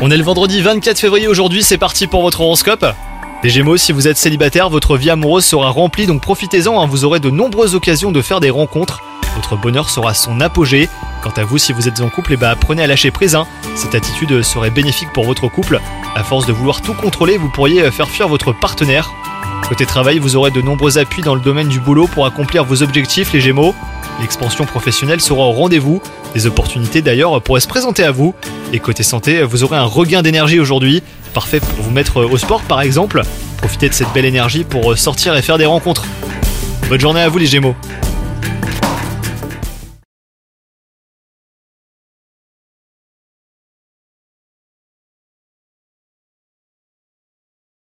On est le vendredi 24 février aujourd'hui, c'est parti pour votre horoscope. Les Gémeaux, si vous êtes célibataire, votre vie amoureuse sera remplie, donc profitez-en, hein, vous aurez de nombreuses occasions de faire des rencontres. Votre bonheur sera son apogée. Quant à vous, si vous êtes en couple, eh ben, apprenez à lâcher prise. hein. Cette attitude serait bénéfique pour votre couple. À force de vouloir tout contrôler, vous pourriez faire fuir votre partenaire. Côté travail, vous aurez de nombreux appuis dans le domaine du boulot pour accomplir vos objectifs, les Gémeaux. L'expansion professionnelle sera au rendez-vous. Des opportunités d'ailleurs pourraient se présenter à vous. Et côté santé, vous aurez un regain d'énergie aujourd'hui. Parfait pour vous mettre au sport par exemple. Profitez de cette belle énergie pour sortir et faire des rencontres. Bonne journée à vous les Gémeaux.